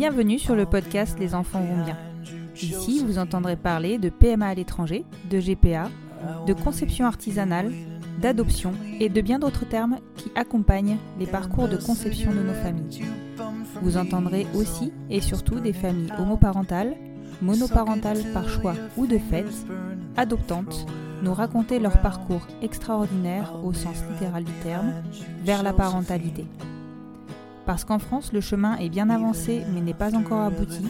Bienvenue sur le podcast Les enfants vont bien. Ici, vous entendrez parler de PMA à l'étranger, de GPA, de conception artisanale, d'adoption et de bien d'autres termes qui accompagnent les parcours de conception de nos familles. Vous entendrez aussi et surtout des familles homoparentales, monoparentales par choix ou de fait, adoptantes, nous raconter leur parcours extraordinaire au sens littéral du terme vers la parentalité. Parce qu'en France, le chemin est bien avancé mais n'est pas encore abouti,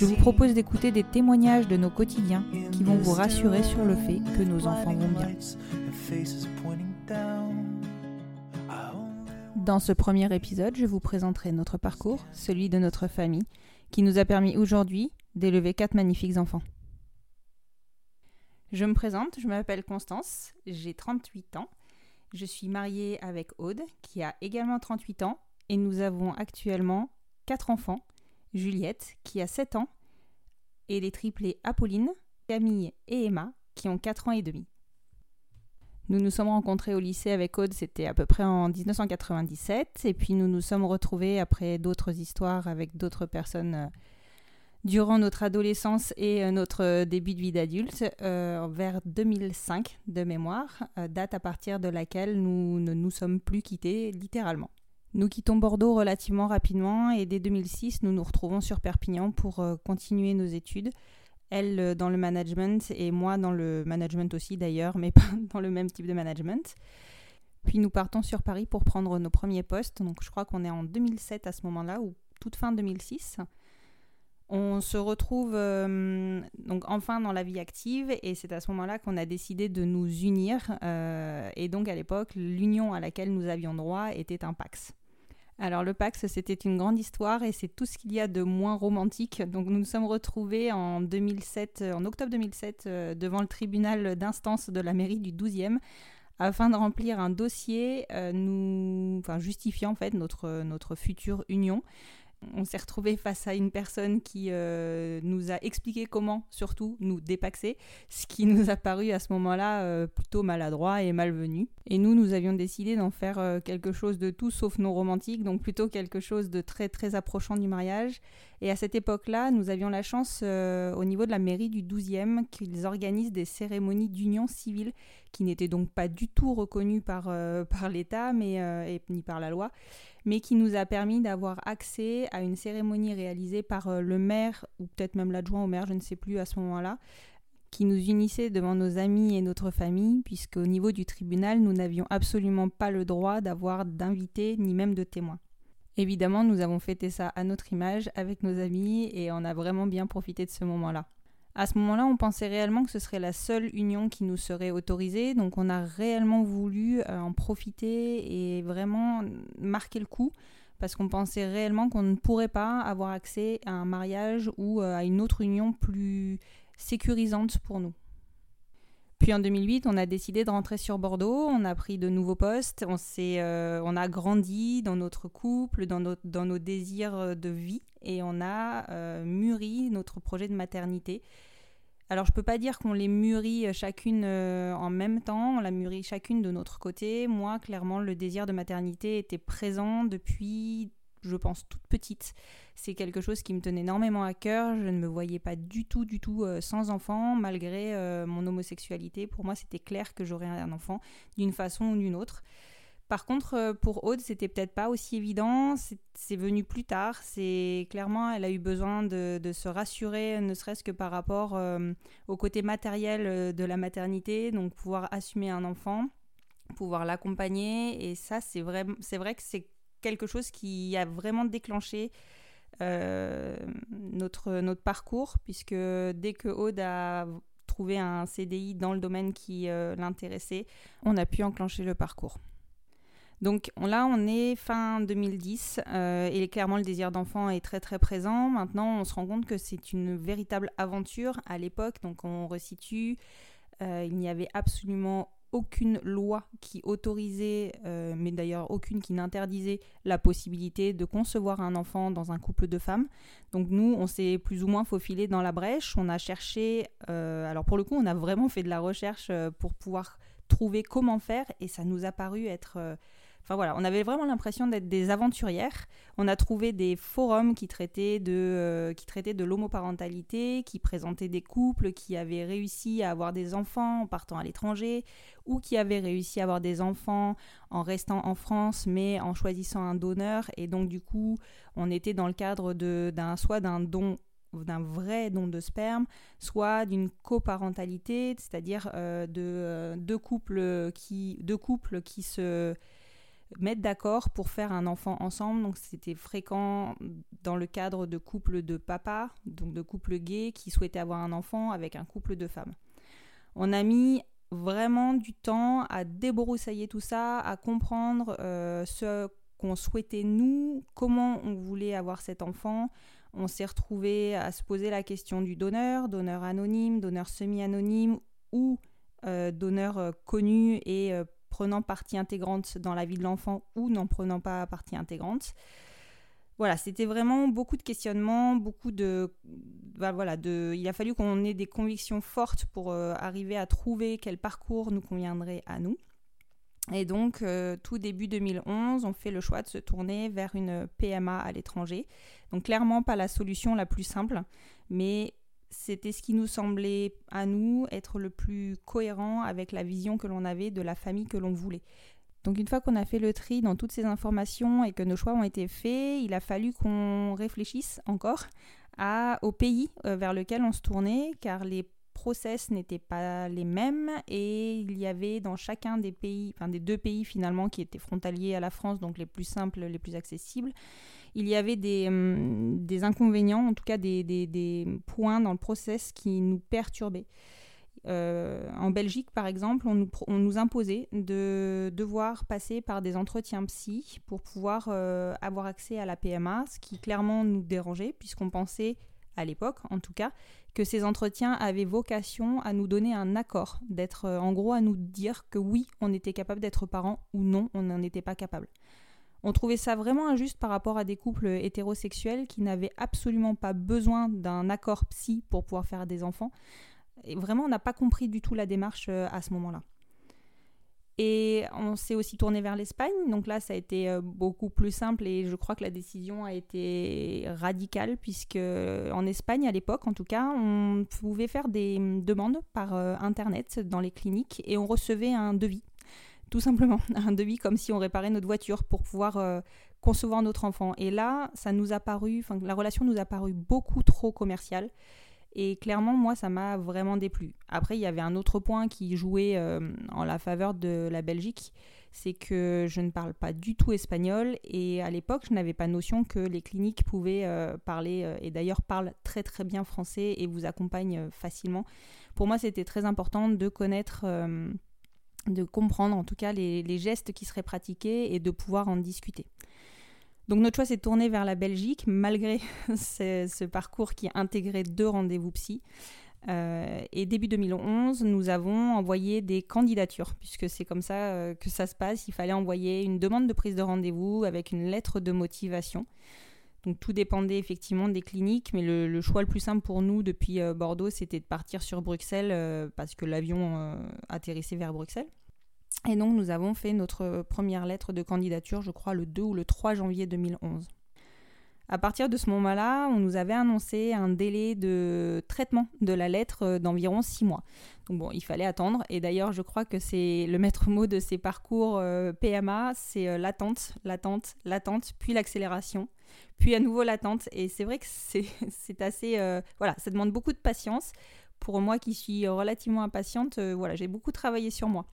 je vous propose d'écouter des témoignages de nos quotidiens qui vont vous rassurer sur le fait que nos enfants vont bien. Dans ce premier épisode, je vous présenterai notre parcours, celui de notre famille, qui nous a permis aujourd'hui d'élever quatre magnifiques enfants. Je me présente, je m'appelle Constance, j'ai 38 ans. Je suis mariée avec Aude, qui a également 38 ans, et nous avons actuellement quatre enfants. Juliette, qui a 7 ans, et les triplés Apolline, Camille et Emma, qui ont 4 ans et demi. Nous nous sommes rencontrés au lycée avec Aude, c'était à peu près en 1997, et puis nous nous sommes retrouvés après d'autres histoires avec d'autres personnes euh, durant notre adolescence et euh, notre début de vie d'adulte, euh, vers 2005 de mémoire, date à partir de laquelle nous ne nous sommes plus quittés littéralement. Nous quittons Bordeaux relativement rapidement et dès 2006, nous nous retrouvons sur Perpignan pour euh, continuer nos études. Elle euh, dans le management et moi dans le management aussi d'ailleurs, mais pas dans le même type de management. Puis nous partons sur Paris pour prendre nos premiers postes. Donc je crois qu'on est en 2007 à ce moment-là ou toute fin 2006. On se retrouve euh, donc enfin dans la vie active et c'est à ce moment-là qu'on a décidé de nous unir. et donc à l'époque, l'union à laquelle nous avions droit était un Pax. Alors le Pax, c'était une grande histoire et c'est tout ce qu'il y a de moins romantique. Donc nous nous sommes retrouvés en 2007, en octobre 2007, euh, devant le tribunal d'instance de la mairie du 12e afin de remplir un dossier euh, nous, enfin, justifiant en fait notre, notre future union on s'est retrouvé face à une personne qui euh, nous a expliqué comment, surtout, nous dépaxer, ce qui nous a paru à ce moment-là euh, plutôt maladroit et malvenu. Et nous, nous avions décidé d'en faire euh, quelque chose de tout sauf non romantique, donc plutôt quelque chose de très très approchant du mariage. Et à cette époque-là, nous avions la chance au niveau de la mairie du 12e qu'ils organisent des cérémonies d'union civile qui n'étaient donc pas du tout reconnues par, par l'État ni par la loi mais qui nous a permis d'avoir accès à une cérémonie réalisée par euh, le maire, ou peut-être même l'adjoint au maire, je ne sais plus à ce moment-là, qui nous unissait devant nos amis et notre famille, puisqu'au niveau du tribunal, nous n'avions absolument pas le droit d'avoir d'invités ni même de témoins. Évidemment, nous avons fêté ça à notre image avec nos amis et on a vraiment bien profité de ce moment-là. À ce moment-là, on pensait réellement que ce serait la seule union qui nous serait autorisée, donc on a réellement voulu euh, en profiter et vraiment marquer le coup, parce qu'on pensait réellement qu'on ne pourrait pas avoir accès à un mariage ou euh, à une autre union plus sécurisante pour nous. Puis en 2008, on a décidé de rentrer sur Bordeaux, on a pris de nouveaux postes, on, euh, on a grandi dans notre couple, dans, dans nos désirs de vie, et on a mûri notre projet de maternité alors je peux pas dire qu'on les mûrit euh, chacune euh, en même temps, on l'a mûri chacune de notre côté. Moi, clairement, le désir de maternité était présent depuis, je pense, toute petite. C'est quelque chose qui me tenait énormément à cœur. Je ne me voyais pas du tout, du tout euh, sans enfant, malgré mon homosexualité. Pour moi, c'était clair que j'aurais un enfant d'une façon ou d'une autre. Par contre, euh, pour Aude, c'était peut-être pas aussi évident. C'est venu plus tard. C'est clairement, elle a eu besoin de, se rassurer, ne serait-ce que par rapport euh, au côté matériel euh, de la maternité, donc pouvoir assumer un enfant, pouvoir l'accompagner. Et ça, c'est vrai, c'est vrai que c'est quelque chose qui a vraiment déclenché notre, notre parcours, puisque dès que Aude a trouvé un CDI dans le domaine qui l'intéressait, on a pu enclencher le parcours. Donc là, on est fin 2010 euh, et clairement le désir d'enfant est très très présent. Maintenant, on se rend compte que c'est une véritable aventure à l'époque. Donc on resitue, euh, il n'y avait absolument aucune loi qui autorisait, euh, mais d'ailleurs aucune qui n'interdisait la possibilité de concevoir un enfant dans un couple de femmes. Donc nous, on s'est plus ou moins faufilé dans la brèche. On a cherché, alors pour le coup, on a vraiment fait de la recherche pour pouvoir trouver comment faire et ça nous a paru être Enfin voilà, on avait vraiment l'impression d'être des aventurières. On a trouvé des forums qui traitaient de, euh, qui traitaient de l'homoparentalité, qui présentaient des couples qui avaient réussi à avoir des enfants en partant à l'étranger ou qui avaient réussi à avoir des enfants en restant en France mais en choisissant un donneur. Et donc du coup, on était dans le cadre d'un soit d'un don d'un vrai don de sperme, soit d'une coparentalité, c'est-à-dire euh, de euh, deux couples qui deux couples qui se mettre d'accord pour faire un enfant ensemble. Donc c'était fréquent dans le cadre de couples de papa, donc de couples gays qui souhaitaient avoir un enfant avec un couple de femmes. On a mis vraiment du temps à débroussailler tout ça, à comprendre euh, ce qu'on souhaitait nous, comment on voulait avoir cet enfant. On s'est retrouvé à se poser la question du donneur, donneur anonyme, donneur semi-anonyme ou euh, donneur euh, connu et prenant partie intégrante dans la vie de l'enfant ou n'en prenant pas partie intégrante. Voilà, c'était vraiment beaucoup de questionnements, beaucoup de, bah, voilà, de, il a fallu qu'on ait des convictions fortes pour euh, arriver à trouver quel parcours nous conviendrait à nous. Et donc, euh, tout début 2011, on fait le choix de se tourner vers une PMA à l'étranger. Donc, clairement, pas la solution la plus simple, mais c'était ce qui nous semblait à nous être le plus cohérent avec la vision que l'on avait de la famille que l'on voulait. Donc une fois qu'on a fait le tri dans toutes ces informations et que nos choix ont été faits, il a fallu qu'on réfléchisse encore à, au pays euh, vers lequel on se tournait, car les process n'étaient pas les mêmes et il y avait dans chacun des pays, enfin des deux pays finalement qui étaient frontaliers à la France, donc les plus simples, les plus accessibles, il y avait hum, des, inconvénients, en tout cas des, points dans le process qui nous perturbaient. Euh, en Belgique, par exemple, on nous, imposait de devoir passer par des entretiens psy pour pouvoir euh, avoir accès à la PMA, ce qui clairement nous dérangeait, puisqu'on pensait, à l'époque en tout cas, que ces entretiens avaient vocation à nous donner un accord, d'être euh, en gros à nous dire que oui, on était capable d'être parents ou non, on n'en était pas capable. On trouvait ça vraiment injuste par rapport à des couples hétérosexuels qui n'avaient absolument pas besoin d'un accord psy pour pouvoir faire des enfants. Et vraiment, on n'a pas compris du tout la démarche euh, à ce moment-là. Et on s'est aussi tourné vers l'Espagne. Donc là, ça a été euh, beaucoup plus simple et je crois que la décision a été radicale puisque en Espagne, à l'époque en tout cas, on pouvait faire des demandes par euh, Internet dans les cliniques et on recevait un devis tout simplement, un devis comme si on réparait notre voiture pour pouvoir euh, concevoir notre enfant. Et là, ça nous a paru, enfin, la relation nous a paru beaucoup trop commerciale. Et clairement, moi, ça m'a vraiment déplu. Après, il y avait un autre point qui jouait euh, en la faveur de la Belgique, c'est que je ne parle pas du tout espagnol et à l'époque, je n'avais pas notion que les cliniques pouvaient euh, parler, et d'ailleurs parlent très très bien français et vous accompagnent facilement. Pour moi, c'était très important de connaître de comprendre en tout cas les, gestes qui seraient pratiqués et de pouvoir en discuter. Donc notre choix s'est tourné vers la Belgique, malgré ce, parcours qui intégrait deux rendez-vous psy. Euh, et début 2011, nous avons envoyé des candidatures, puisque c'est comme ça euh, que ça se passe. Il fallait envoyer une demande de prise de rendez-vous avec une lettre de motivation. Donc tout dépendait effectivement des cliniques, mais le, choix le plus simple pour nous depuis euh, Bordeaux, c'était de partir sur Bruxelles parce que l'avion atterrissait vers Bruxelles. Et donc nous avons fait notre première lettre de candidature, je crois, le 2 ou le 3 janvier 2011. À partir de ce moment-là, on nous avait annoncé un délai de traitement de la lettre euh, d'environ six mois. Donc bon, il fallait attendre. Et d'ailleurs, je crois que c'est le maître mot de ces parcours euh, PMA, c'est euh, l'attente, l'attente, l'attente, puis l'accélération, puis à nouveau l'attente. Et c'est vrai que c'est assez... voilà, ça demande beaucoup de patience. Pour moi qui suis relativement impatiente, voilà, j'ai beaucoup travaillé sur moi.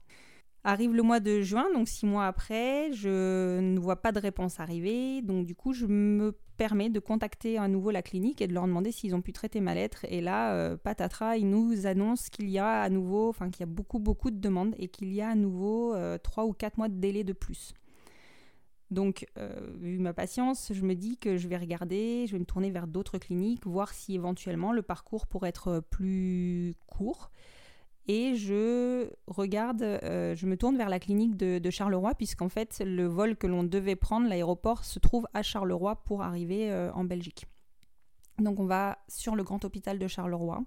Arrive le mois de juin, donc six mois après, je ne vois pas de réponse arriver, donc du coup je me permets de contacter à nouveau la clinique et de leur demander s'ils ont pu traiter ma lettre. Et là, euh, patatras, ils nous annoncent qu'il y a à nouveau, enfin qu'il y a beaucoup beaucoup de demandes et qu'il y a à nouveau euh, trois ou quatre mois de délai de plus. Donc, euh, vu ma patience, je me dis que je vais regarder, je vais me tourner vers d'autres cliniques, voir si éventuellement le parcours pourrait être plus court et je regarde, euh, je me tourne vers la clinique de, Charleroi, puisqu'en fait, le vol que l'on devait prendre, l'aéroport, se trouve à Charleroi pour arriver euh, en Belgique. Donc on va sur le grand hôpital de Charleroi.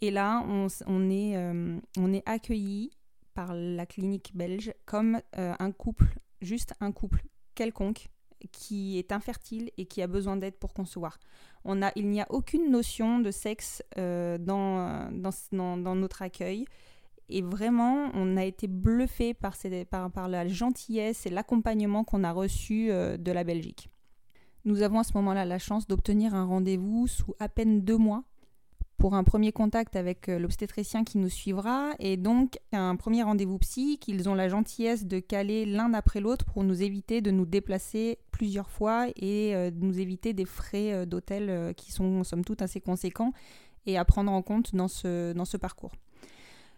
Et là, on, est, euh, on est accueilli par la clinique belge comme un couple, juste un couple quelconque, qui est infertile et qui a besoin d'aide pour concevoir. On a, il n'y a aucune notion de sexe euh, dans, dans, notre accueil. Et vraiment, on a été bluffé par, par, par la gentillesse et l'accompagnement qu'on a reçu euh, de la Belgique. Nous avons à ce moment-là la chance d'obtenir un rendez-vous sous à peine deux mois pour un premier contact avec euh, l'obstétricien qui nous suivra et donc un premier rendez-vous psy qu'ils ont la gentillesse de caler l'un après l'autre pour nous éviter de nous déplacer plusieurs fois et euh, de nous éviter des frais euh, d'hôtel qui sont somme toute assez conséquents et à prendre en compte dans ce, dans ce parcours.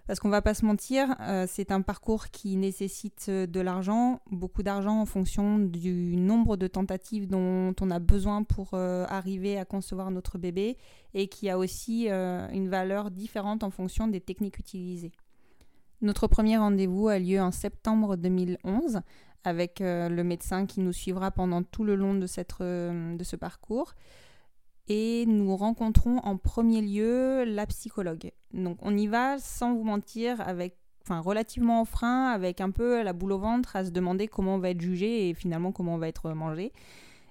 Parce qu'on va pas se mentir, euh, c'est un parcours qui nécessite euh, de l'argent, beaucoup d'argent en fonction du nombre de tentatives dont on a besoin pour euh, arriver à concevoir notre bébé et qui a aussi une valeur différente en fonction des techniques utilisées. Notre premier rendez-vous a lieu en septembre 2011 avec le médecin qui nous suivra pendant tout le long de, cette, de ce parcours et nous rencontrons en premier lieu la psychologue. Donc on y va sans vous mentir avec enfin relativement en frein avec un peu la boule au ventre à se demander comment on va être jugé et finalement comment on va être mangé.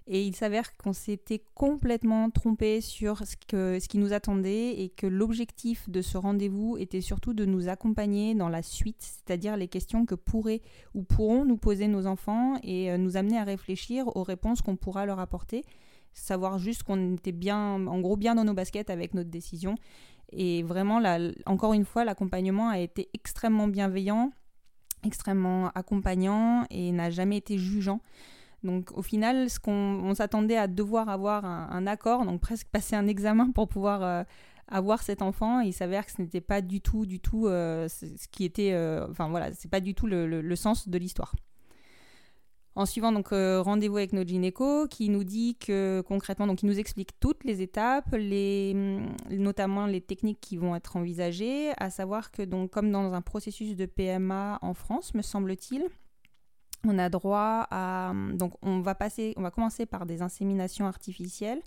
Et il s'avère qu'on s'était complètement trompé sur ce, que, ce qui nous attendait et que l'objectif de ce rendez-vous était surtout de nous accompagner dans la suite, c'est-à-dire les questions que pourraient ou pourront nous poser nos enfants et euh, nous amener à réfléchir aux réponses qu'on pourra leur apporter savoir juste qu'on était bien, en gros, bien dans nos baskets avec notre décision. Et vraiment, encore une fois, l'accompagnement a été extrêmement bienveillant, extrêmement accompagnant et n'a jamais été jugeant. Donc au final, ce qu'on s'attendait à devoir avoir un, accord, donc presque passer un examen pour pouvoir euh, avoir cet enfant, il s'avère que ce n'était pas du tout, du tout euh, ce qui était, euh, voilà, c'est pas du tout le sens de l'histoire. En suivant donc euh, rendez-vous avec notre gynéco qui nous dit que concrètement, donc il nous explique toutes les étapes, mm, notamment les techniques qui vont être envisagées, à savoir que donc comme dans un processus de PMA en France, me semble-t-il, on a droit à mm, donc on va passer, on va commencer par des inséminations artificielles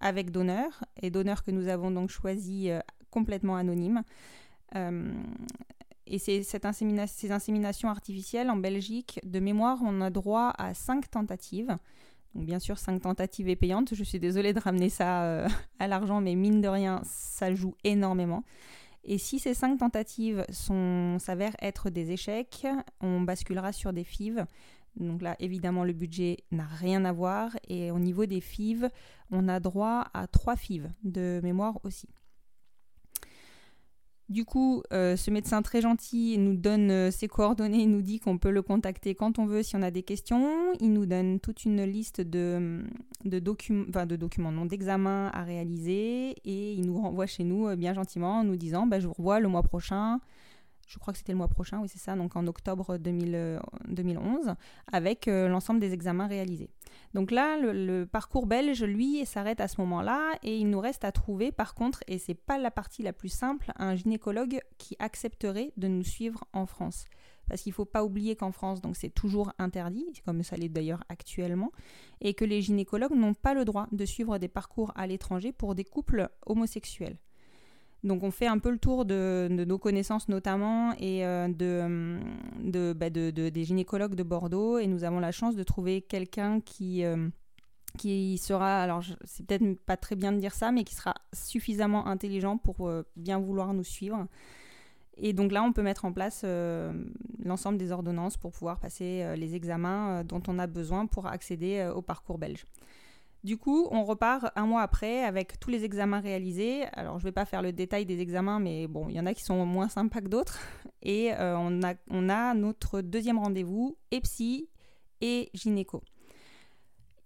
avec donneur et donneur que nous avons donc choisi euh, complètement anonyme. Euh, et ces inséminations artificielles en Belgique, de mémoire, on a droit à cinq tentatives. Donc bien sûr, cinq tentatives et payantes. Je suis désolée de ramener ça euh, à l'argent, mais mine de rien, ça joue énormément. Et si ces cinq tentatives s'avèrent être des échecs, on basculera sur des FIV. Donc là, évidemment, le budget n'a rien à voir. Et au niveau des FIV, on a droit à trois FIV de mémoire aussi. Du coup, euh, ce médecin très gentil nous donne euh, ses coordonnées, nous dit qu'on peut le contacter quand on veut si on a des questions. Il nous donne toute une liste de, de, de documents, non, d'examens à réaliser et il nous renvoie chez nous euh, bien gentiment en nous disant bah, Je vous revois le mois prochain je crois que c'était le mois prochain, oui c'est ça, donc en octobre 2011, avec euh, l'ensemble des examens réalisés. Donc là, le, parcours belge, lui, s'arrête à ce moment-là et il nous reste à trouver, par contre, et c'est pas la partie la plus simple, un gynécologue qui accepterait de nous suivre en France. Parce qu'il ne faut pas oublier qu'en France, donc c'est toujours interdit, comme ça l'est d'ailleurs actuellement, et que les gynécologues n'ont pas le droit de suivre des parcours à l'étranger pour des couples homosexuels. Donc on fait un peu le tour de, nos connaissances notamment et euh, bah, de, des gynécologues de Bordeaux et nous avons la chance de trouver quelqu'un qui, euh, qui sera, alors c'est peut-être pas très bien de dire ça, mais qui sera suffisamment intelligent pour bien vouloir nous suivre. Et donc là, on peut mettre en place l'ensemble des ordonnances pour pouvoir passer les examens dont on a besoin pour accéder au parcours belge. Du coup, on repart un mois après avec tous les examens réalisés. Alors, je ne vais pas faire le détail des examens, mais bon, il y en a qui sont moins sympas que d'autres. Et euh, on, a, notre deuxième rendez-vous, EPSI et gynéco.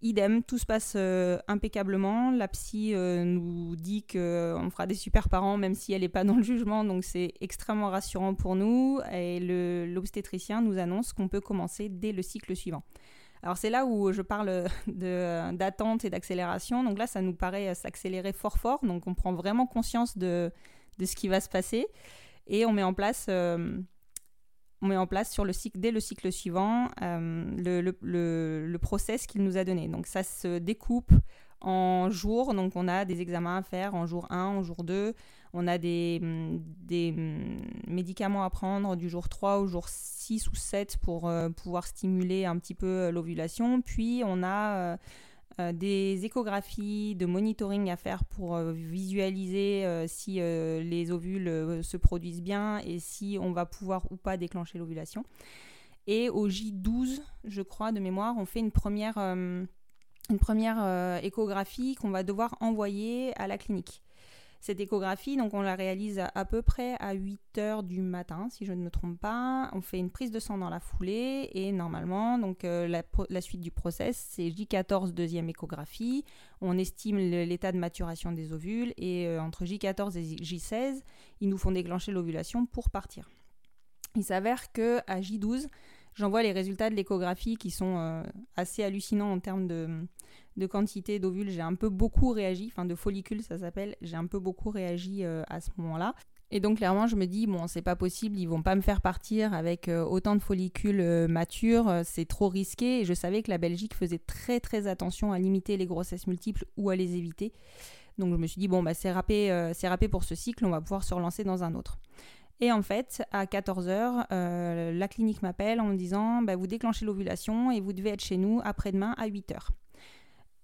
Idem, tout se passe euh, impeccablement. La psy euh, nous dit qu'on fera des super parents, même si elle n'est pas dans le jugement, donc c'est extrêmement rassurant pour nous. Et l'obstétricien nous annonce qu'on peut commencer dès le cycle suivant. Alors c'est là où je parle d'attente et d'accélération. Donc là, ça nous paraît s'accélérer fort fort. Donc on prend vraiment conscience de, ce qui va se passer et on met en place, euh, on met en place sur le cycle, dès le cycle suivant euh, le, le, process qu'il nous a donné. Donc ça se découpe en jours. Donc on a des examens à faire en jour 1, en jour 2. On a des, des médicaments à prendre du jour 3 au jour 6 ou 7 pour euh, pouvoir stimuler un petit peu euh, l'ovulation. Puis on a euh, des échographies de monitoring à faire pour visualiser si les ovules se produisent bien et si on va pouvoir ou pas déclencher l'ovulation. Et au J12, je crois, de mémoire, on fait une première, une première échographie qu'on va devoir envoyer à la clinique. Cette échographie, donc on la réalise à, peu près à 8 heures du matin, si je ne me trompe pas. On fait une prise de sang dans la foulée et normalement, donc euh, la, suite du process, c'est J14 deuxième échographie. On estime l'état de maturation des ovules et euh, entre J14 et J16, ils nous font déclencher l'ovulation pour partir. Il s'avère que à J12, j'envoie les résultats de l'échographie qui sont euh, assez hallucinants en termes de, quantité d'ovules, j'ai un peu beaucoup réagi, enfin de follicules ça s'appelle, j'ai un peu beaucoup réagi euh, à ce moment-là. Et donc clairement, je me dis bon, c'est pas possible, ils vont pas me faire partir avec euh, autant de follicules matures, c'est trop risqué. Et je savais que la Belgique faisait très très attention à limiter les grossesses multiples ou à les éviter. Donc je me suis dit bon bah c'est râpé, c'est râpé pour ce cycle, on va pouvoir se relancer dans un autre. Et en fait, à 14h, la clinique m'appelle en me disant bah, Vous déclenchez l'ovulation et vous devez être chez nous après-demain à 8h.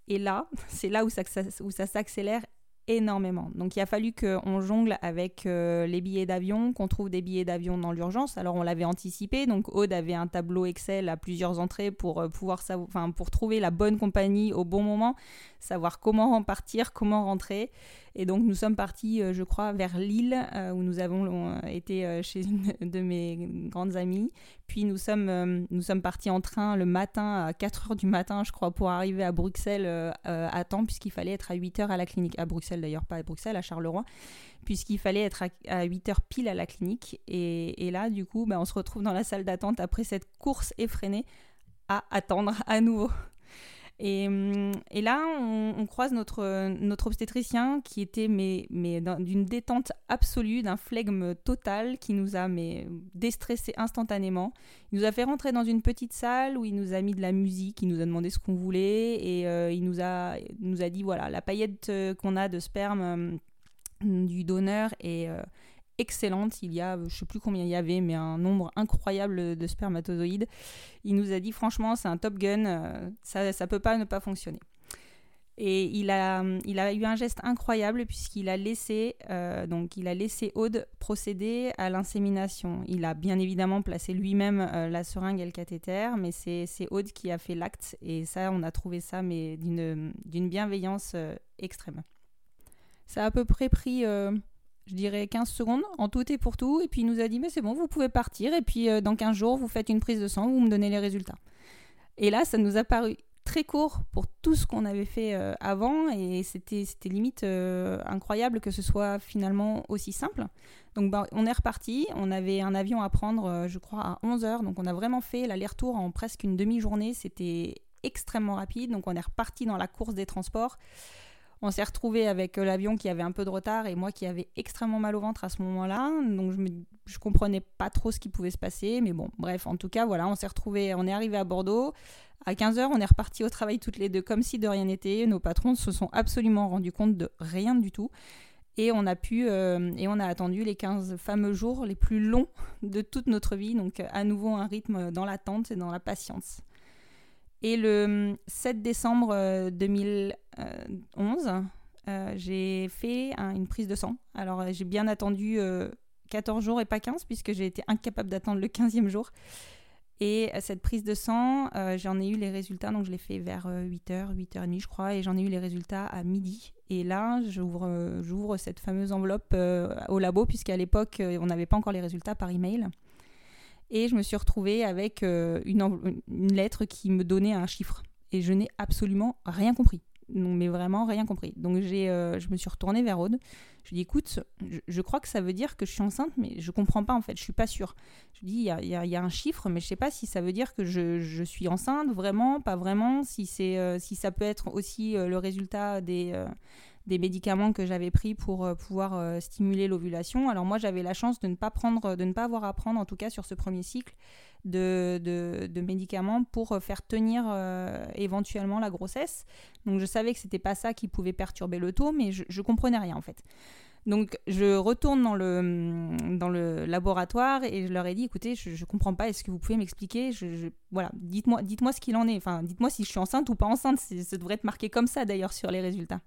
Et là, c'est là où ça, s'accélère énormément. Donc il a fallu qu'on jongle avec euh, les billets d'avion, qu'on trouve des billets d'avion dans l'urgence. Alors on l'avait anticipé, donc Aude avait un tableau Excel à plusieurs entrées pour euh, pouvoir pour trouver la bonne compagnie au bon moment, savoir comment partir, comment rentrer. Et donc nous sommes partis, euh, je crois, vers Lille, euh, où nous avons euh, été chez une de mes grandes amies. Puis nous sommes, nous sommes partis en train le matin, à 4 h du matin, je crois, pour arriver à Bruxelles à temps, puisqu'il fallait être à 8 h à la clinique. À Bruxelles d'ailleurs, pas à Bruxelles, à Charleroi puisqu'il fallait être à, 8 h pile à la clinique. Et, là, du coup, bah, on se retrouve dans la salle d'attente après cette course effrénée à attendre à nouveau. Hum, et, là, on, croise notre, notre obstétricien qui était mais, mais d'une détente absolue, d'un flegme total, qui nous a mais, déstressé instantanément. Il nous a fait rentrer dans une petite salle où il nous a mis de la musique, il nous a demandé ce qu'on voulait et euh, il nous a, nous a dit voilà, la paillette euh, qu'on a de sperme hum, du donneur est, euh, excellente. Il y a, je sais plus combien il y avait, mais un nombre incroyable de spermatozoïdes. Il nous a dit franchement, c'est un top gun, euh, ça ne peut pas ne pas fonctionner. Et il a, il a eu un geste incroyable puisqu'il a laissé euh, donc il a laissé Aude procéder à l'insémination. Il a bien évidemment placé lui-même euh, la seringue et le cathéter, mais c'est Aude qui a fait l'acte et ça on a trouvé ça mais d'une bienveillance extrême. Ça a à peu près pris je dirais 15 secondes en tout et pour tout. Et puis il nous a dit, mais c'est bon, vous pouvez partir. Et puis euh, dans 15 jours, vous faites une prise de sang, vous me donnez les résultats. Et là, ça nous a paru très court pour tout ce qu'on avait fait euh, avant. Et c'était limite euh, incroyable que ce soit finalement aussi simple. Donc bah, on est reparti. On avait un avion à prendre, je crois, à 11 heures. Donc on a vraiment fait l'aller-retour en presque une demi-journée. C'était extrêmement rapide. Donc on est reparti dans la course des transports. On s'est retrouvé avec euh, l'avion qui avait un peu de retard et moi qui avais extrêmement mal au ventre à ce moment-là. Donc je, me, comprenais pas trop ce qui pouvait se passer. Mais bon, bref, en tout cas, voilà, on s'est retrouvé, on est arrivé à Bordeaux. À 15h, on est reparti au travail toutes les deux comme si de rien n'était. Nos patrons se sont absolument rendus compte de rien du tout. Et on a pu, euh, et on a attendu les 15 fameux jours les plus longs de toute notre vie. Donc à nouveau un rythme dans l'attente et dans la patience. Et le 7 décembre 2011, j'ai fait une prise de sang. Alors j'ai bien attendu 14 jours et pas 15 puisque j'ai été incapable d'attendre le 15e jour. Et cette prise de sang, j'en ai eu les résultats, donc je l'ai fait vers 8h, 8h30 je crois, et j'en ai eu les résultats à midi. Et là, j'ouvre cette fameuse enveloppe au labo, puisqu'à l'époque, on n'avait pas encore les résultats par email. Et je me suis retrouvée avec une, une lettre qui me donnait un chiffre. Et je n'ai absolument rien compris mais vraiment rien compris. Donc j'ai, euh, je me suis retournée vers Aude. Je lui ai dit, écoute, je, crois que ça veut dire que je suis enceinte, mais je comprends pas en fait, je suis pas sûre. Je lui ai dit, il y a, y a, un chiffre, mais je sais pas si ça veut dire que je, je suis enceinte, vraiment, pas vraiment, si, c'est, euh, si ça peut être aussi euh, le résultat des, des médicaments que j'avais pris pour pouvoir stimuler l'ovulation. Alors moi, j'avais la chance de ne pas prendre, de ne pas avoir à prendre, en tout cas sur ce premier cycle, de, médicaments pour faire tenir euh, éventuellement la grossesse. Donc je savais que c'était pas ça qui pouvait perturber le taux, mais je, je comprenais rien en fait. Donc je retourne dans le, dans le laboratoire et je leur ai dit écoutez, je ne comprends pas, est-ce que vous pouvez m'expliquer? Voilà, dites-moi dites ce qu'il en est, enfin dites-moi si je suis enceinte ou pas enceinte, ça devrait être marqué comme ça d'ailleurs sur les résultats.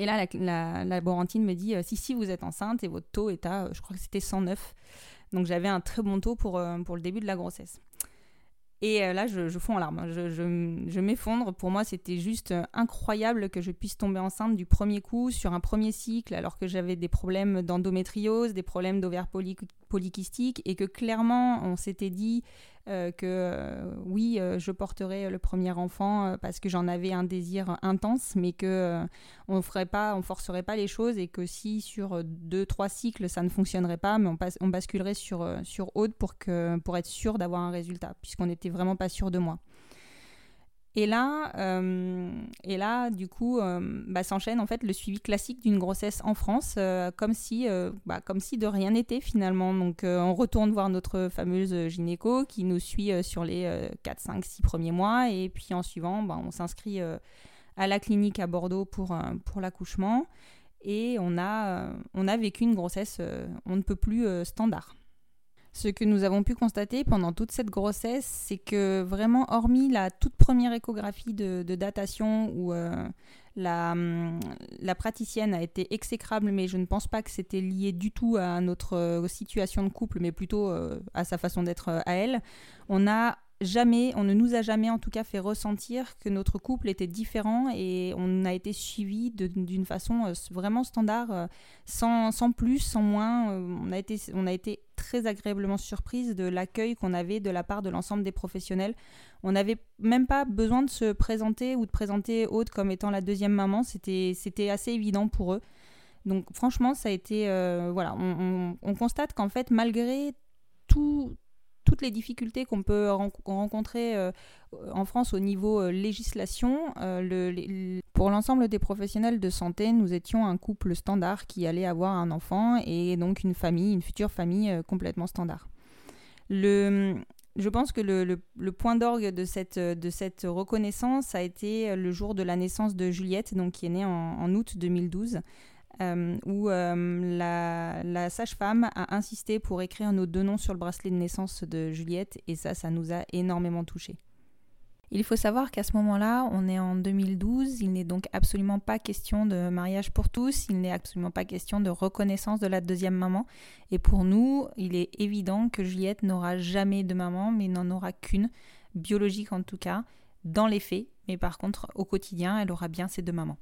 Et là, la, la, me dit euh, si, si, vous êtes enceinte et votre taux est à, je crois que c'était 109. Donc j'avais un très bon taux pour, euh, pour le début de la grossesse. Et euh, là, je, je fonds en larmes, je, je, m'effondre. Pour moi, c'était juste euh, incroyable que je puisse tomber enceinte du premier coup sur un premier cycle, alors que j'avais des problèmes d'endométriose, des problèmes d'ovaires polykystiques, et que clairement, on s'était dit euh, que euh, oui, euh, je porterai le premier enfant parce que j'en avais un désir intense, mais que on ferait pas, on forcerait pas les choses et que si sur deux trois cycles ça ne fonctionnerait pas, mais on, basculerait sur sur pour que pour être sûr d'avoir un résultat, puisqu'on n'était vraiment pas sûr de moi. Et là, euh, et là, du coup, euh, bah, s'enchaîne en fait le suivi classique d'une grossesse en France, euh, comme si, bah, comme si de rien n'était finalement. Donc, on retourne voir notre fameuse gynéco qui nous suit sur les 4, 5, 6 premiers mois, et puis en suivant, bah, on s'inscrit à la clinique à Bordeaux pour, pour l'accouchement, et on a, on a vécu une grossesse, on ne peut plus standard. Ce que nous avons pu constater pendant toute cette grossesse, c'est que vraiment, hormis la toute première échographie de, datation où euh, la, hum, la, praticienne a été exécrable, mais je ne pense pas que c'était lié du tout à notre euh, situation de couple, mais plutôt euh, à sa façon d'être à elle, on a jamais, on ne nous a jamais en tout cas fait ressentir que notre couple était différent et on a été suivi d'une façon euh, vraiment standard, euh, sans, sans, plus, sans moins. Euh, on, a été, on a été très agréablement surprise de l'accueil qu'on avait de la part de l'ensemble des professionnels. On n'avait même pas besoin de se présenter ou de présenter Aude comme étant la deuxième maman, c'était assez évident pour eux. Donc franchement, ça a été... voilà, on, on constate qu'en fait, malgré tout, toutes les difficultés qu'on peut rencontrer euh, en France au niveau euh, législation, euh, pour l'ensemble des professionnels de santé, nous étions un couple standard qui allait avoir un enfant et donc une famille, une future famille complètement standard. Le, je pense que le, point d'orgue de cette, reconnaissance a été le jour de la naissance de Juliette, donc qui est née en août 2012. Euh, où euh, la, sage-femme a insisté pour écrire nos deux noms sur le bracelet de naissance de Juliette, et ça, ça nous a énormément touchés. Il faut savoir qu'à ce moment-là, on est en 2012, il n'est donc absolument pas question de mariage pour tous, il n'est absolument pas question de reconnaissance de la deuxième maman. Et pour nous, il est évident que Juliette n'aura jamais de maman, mais n'en aura qu'une, biologique en tout cas, dans les faits. Mais par contre, au quotidien, elle aura bien ses deux mamans.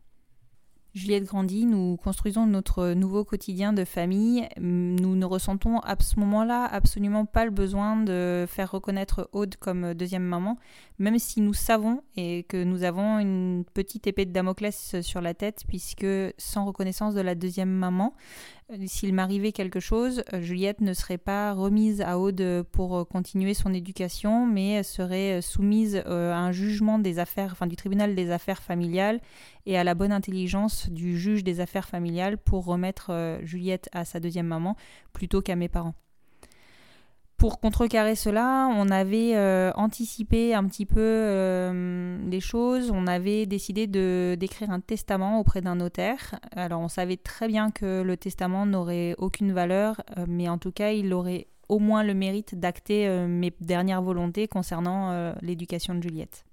Juliette grandit, nous construisons notre nouveau quotidien de famille. Nous ne ressentons à ce moment-là absolument pas le besoin de faire reconnaître Aude comme deuxième maman, même si nous savons et que nous avons une petite épée de Damoclès sur la tête, puisque sans reconnaissance de la deuxième maman, s'il m'arrivait quelque chose, euh, Juliette ne serait pas remise à Aude pour euh, continuer son éducation, mais serait euh, soumise à un jugement des affaires, enfin du tribunal des affaires familiales et à la bonne intelligence du juge des affaires familiales pour remettre Juliette à sa deuxième maman plutôt qu'à mes parents. Pour contrecarrer cela, on avait euh, anticipé un petit peu euh, les choses. On avait décidé de d'écrire un testament auprès d'un notaire. Alors on savait très bien que le testament n'aurait aucune valeur, euh, mais en tout cas il aurait au moins le mérite d'acter mes dernières volontés concernant l'éducation de Juliette.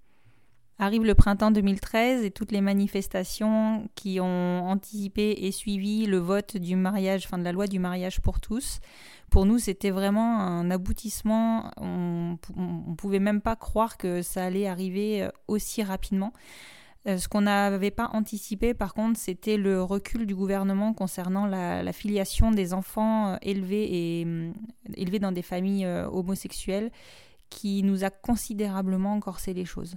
Arrive le printemps 2013 et toutes les manifestations qui ont anticipé et suivi le vote du mariage, enfin de la loi du mariage pour tous. Pour nous, c'était vraiment un aboutissement. On ne pouvait même pas croire que ça allait arriver euh, aussi rapidement. Euh, ce qu'on n'avait pas anticipé, par contre, c'était le recul du gouvernement concernant la, filiation des enfants euh, élevés, et, élevés dans des familles homosexuelles qui nous a considérablement corsé les choses.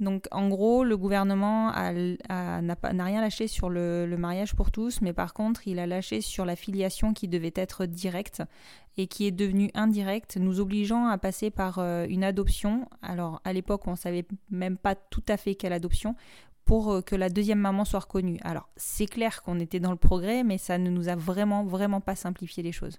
Donc en gros, le gouvernement n'a rien lâché sur le, mariage pour tous, mais par contre, il a lâché sur la filiation qui devait être directe et qui est devenue indirecte, nous obligeant à passer par euh, une adoption. Alors à l'époque, on ne savait même pas tout à fait quelle adoption pour euh, que la deuxième maman soit reconnue. Alors c'est clair qu'on était dans le progrès, mais ça ne nous a vraiment, vraiment pas simplifié les choses.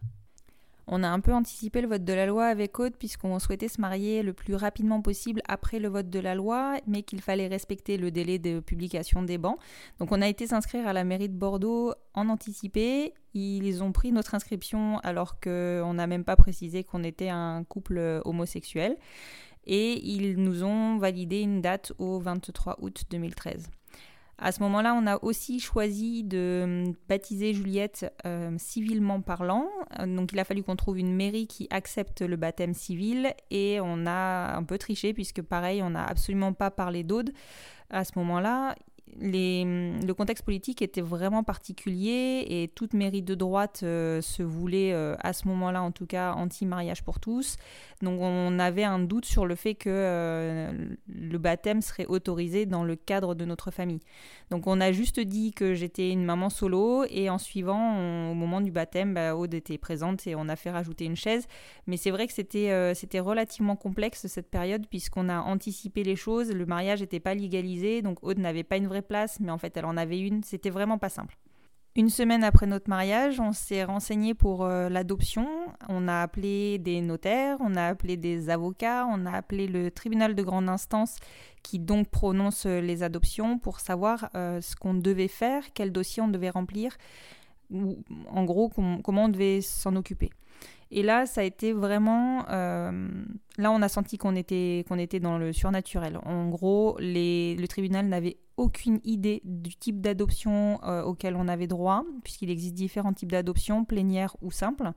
On a un peu anticipé le vote de la loi avec Aude puisqu'on souhaitait se marier le plus rapidement possible après le vote de la loi, mais qu'il fallait respecter le délai de publication des bancs. Donc on a été s'inscrire à la mairie de Bordeaux en anticipé. Ils ont pris notre inscription alors qu'on n'a même pas précisé qu'on était un couple homosexuel. Et ils nous ont validé une date au 23 août 2013. À ce moment-là, on a aussi choisi de hum, baptiser Juliette euh, civilement parlant. Donc il a fallu qu'on trouve une mairie qui accepte le baptême civil et on a un peu triché puisque pareil, on n'a absolument pas parlé d'Aude. À ce moment-là, le contexte politique était vraiment particulier et toute mairie de droite euh, se voulait, euh, à ce moment-là en tout cas, anti-mariage pour tous. Donc on avait un doute sur le fait que euh, le baptême serait autorisé dans le cadre de notre famille. Donc on a juste dit que j'étais une maman solo et en suivant, au moment du baptême, bah, Aude était présente et on a fait rajouter une chaise. Mais c'est vrai que c'était c'était relativement complexe cette période puisqu'on a anticipé les choses, le mariage n'était pas légalisé, donc Aude n'avait pas une vraie place, mais en fait elle en avait une, c'était vraiment pas simple. Une semaine après notre mariage, on s'est renseigné pour euh, l'adoption. On a appelé des notaires, on a appelé des avocats, on a appelé le tribunal de grande instance qui donc prononce euh, les adoptions pour savoir euh, ce qu'on devait faire, quel dossier on devait remplir, ou en gros comment on devait s'en occuper. Et là, ça a été vraiment. Euh, là, on a senti qu'on était, dans le surnaturel. En gros, le tribunal n'avait aucune idée du type d'adoption euh, auquel on avait droit, puisqu'il existe différents types d'adoption, plénière ou simple.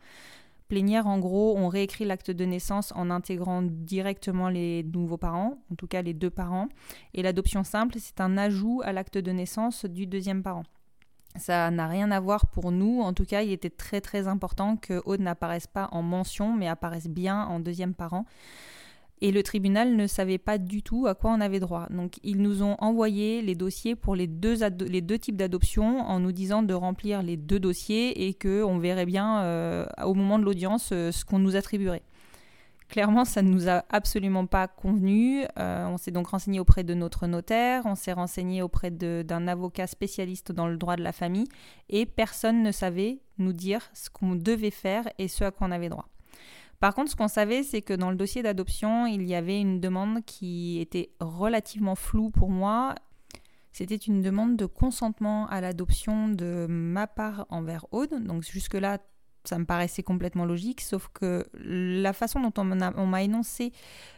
Plénière, en gros, on réécrit l'acte de naissance en intégrant directement les nouveaux parents, en tout cas les deux parents. Et l'adoption simple, c'est un ajout à l'acte de naissance du deuxième parent. Ça n'a rien à voir pour nous. En tout cas, il était très très important que Aude n'apparaisse pas en mention, mais apparaisse bien en deuxième parent. Et le tribunal ne savait pas du tout à quoi on avait droit. Donc ils nous ont envoyé les dossiers pour les deux, types d'adoption en nous disant de remplir les deux dossiers et qu'on verrait bien euh, au moment de l'audience euh, ce qu'on nous attribuerait. Clairement, ça ne nous a absolument pas convenu. Euh, on s'est donc renseigné auprès de notre notaire, on s'est renseigné auprès d'un avocat spécialiste dans le droit de la famille, et personne ne savait nous dire ce qu'on devait faire et ce à quoi on avait droit. Par contre, ce qu'on savait, c'est que dans le dossier d'adoption, il y avait une demande qui était relativement floue pour moi. C'était une demande de consentement à l'adoption de ma part envers Aude. Donc jusque-là, ça me paraissait complètement logique, sauf que la façon dont on m'a énoncé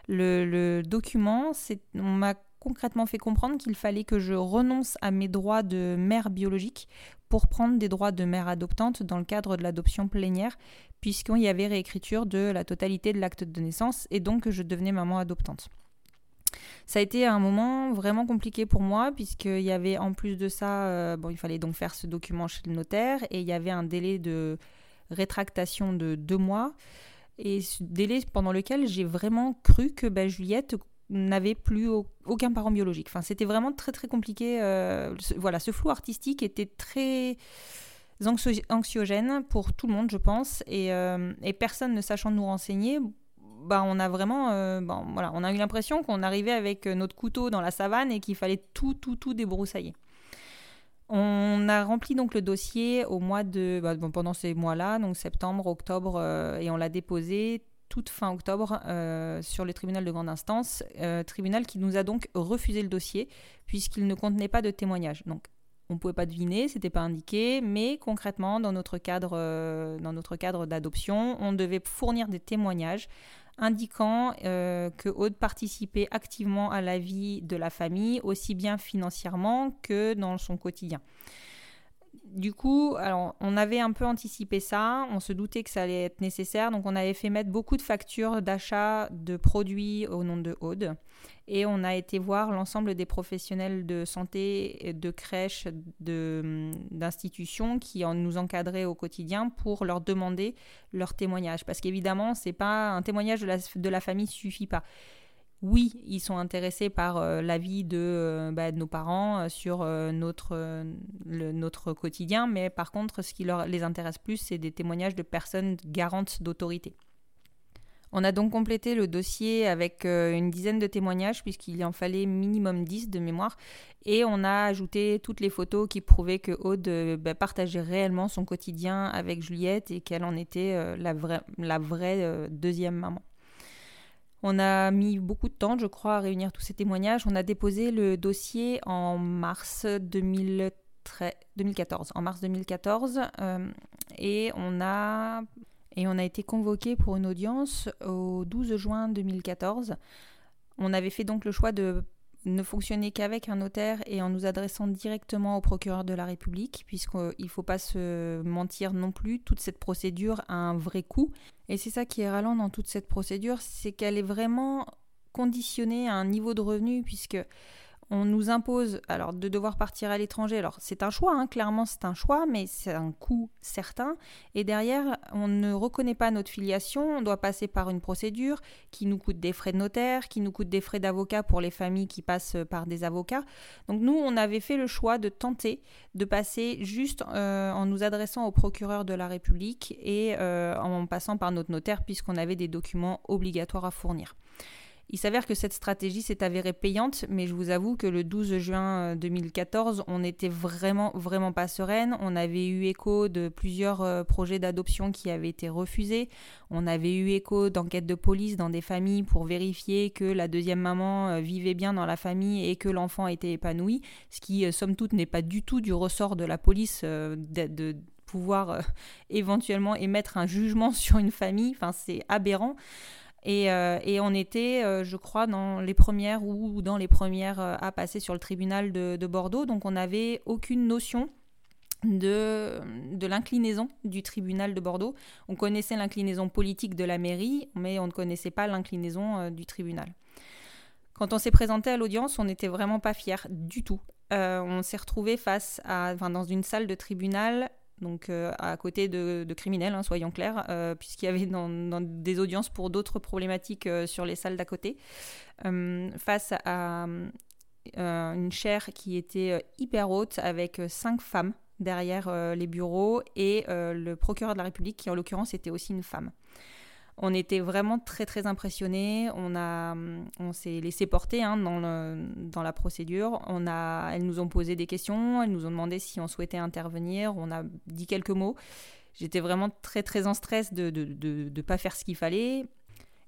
le, document, on m'a concrètement fait comprendre qu'il fallait que je renonce à mes droits de mère biologique pour prendre des droits de mère adoptante dans le cadre de l'adoption plénière, puisqu'il y avait réécriture de la totalité de l'acte de naissance et donc que je devenais maman adoptante. Ça a été un moment vraiment compliqué pour moi puisqu'il y avait en plus de ça, euh, bon, il fallait donc faire ce document chez le notaire et il y avait un délai de rétractation de deux mois. Et ce délai pendant lequel j'ai vraiment cru que bah, Juliette n'avait plus aucun parent biologique. Enfin, c'était vraiment très très compliqué. Euh, voilà, ce flou artistique était très anxiogène pour tout le monde, je pense, et, euh, personne ne sachant nous renseigner. Bah, on a vraiment, euh, bon, voilà, on a eu l'impression qu'on arrivait avec notre couteau dans la savane et qu'il fallait tout, tout, tout débroussailler. On a rempli donc le dossier au mois de bah, pendant ces mois-là, donc septembre, octobre, euh, et on l'a déposé toute fin octobre euh, sur le tribunal de grande instance, euh, tribunal qui nous a donc refusé le dossier puisqu'il ne contenait pas de témoignages. Donc on ne pouvait pas deviner, c'était pas indiqué, mais concrètement dans notre cadre, dans notre cadre d'adoption, on devait fournir des témoignages indiquant que Aude participait activement à la vie de la famille, aussi bien financièrement que dans son quotidien du coup, alors, on avait un peu anticipé ça, on se doutait que ça allait être nécessaire, donc on avait fait mettre beaucoup de factures d'achat de produits au nom de Aude. Et on a été voir l'ensemble des professionnels de santé, de crèches, d'institutions qui nous encadraient au quotidien pour leur demander leur témoignage. Parce qu'évidemment, c'est pas un témoignage de la, de la famille suffit pas oui, ils sont intéressés par euh, la vie de, euh, bah, nos parents euh, sur notre, quotidien, mais par contre, ce qui leur, les intéresse plus, c'est des témoignages de personnes garantes d'autorité. On a donc complété le dossier avec une dizaine de témoignages, puisqu'il en fallait minimum 10 de mémoire, et on a ajouté toutes les photos qui prouvaient que Aude bah, partageait réellement son quotidien avec Juliette et qu'elle en était la vraie deuxième maman. On a mis beaucoup de temps, je crois, à réunir tous ces témoignages. On a déposé le dossier en mars 2014. En mars 2014, euh, et on a et on a été convoqué pour une audience au 12 juin 2014. On avait fait donc le choix de ne fonctionner qu'avec un notaire et en nous adressant directement au procureur de la République, puisqu'il ne faut pas se mentir non plus, toute cette procédure a un vrai coût. Et c'est ça qui est ralent dans toute cette procédure, c'est qu'elle est vraiment conditionnée à un niveau de revenu, puisque on nous impose alors de devoir partir à l'étranger. Alors c'est un choix, hein, clairement c'est un choix, mais c'est un coût certain. Et derrière, on ne reconnaît pas notre filiation, on doit passer par une procédure qui nous coûte des frais de notaire, qui nous coûte des frais d'avocat pour les familles qui passent par des avocats. Donc nous, on avait fait le choix de tenter de passer juste euh, en nous adressant au procureur de la République et euh, en passant par notre notaire puisqu'on avait des documents obligatoires à fournir. Il s'avère que cette stratégie s'est avérée payante, mais je vous avoue que le 12 juin 2014, euh, on n'était vraiment, vraiment pas sereine. On avait eu écho de plusieurs euh, projets d'adoption qui avaient été refusés. On avait eu écho d'enquêtes de police dans des familles pour vérifier que la deuxième maman euh, vivait bien dans la famille et que l'enfant était épanoui, ce qui, somme toute, n'est pas du tout du ressort de la police de, pouvoir éventuellement émettre un jugement sur une famille. Enfin, c'est aberrant. Euh, et, on était, euh, je crois, dans les premières ou dans les premières euh, à passer sur le tribunal de, Bordeaux. Donc on n'avait aucune notion de, de l'inclinaison du tribunal de Bordeaux. On connaissait l'inclinaison politique de la mairie, mais on ne connaissait pas l'inclinaison du tribunal. Quand on s'est présenté à l'audience, on n'était vraiment pas fiers du tout. on s'est retrouvé face à, enfin, dans une salle de tribunal donc euh, à côté de, criminels, hein, soyons clairs, euh, puisqu'il y avait des audiences pour d'autres problématiques euh, sur les salles d'à côté, face à une chaire qui était hyper haute avec cinq femmes derrière les bureaux et le procureur de la République qui en l'occurrence était aussi une femme. On était vraiment très très impressionnés. On a, on s'est laissé porter hein, dans, dans la procédure. On a, elles nous ont posé des questions. Elles nous ont demandé si on souhaitait intervenir. On a dit quelques mots. J'étais vraiment très très en stress de ne de, de, pas faire ce qu'il fallait.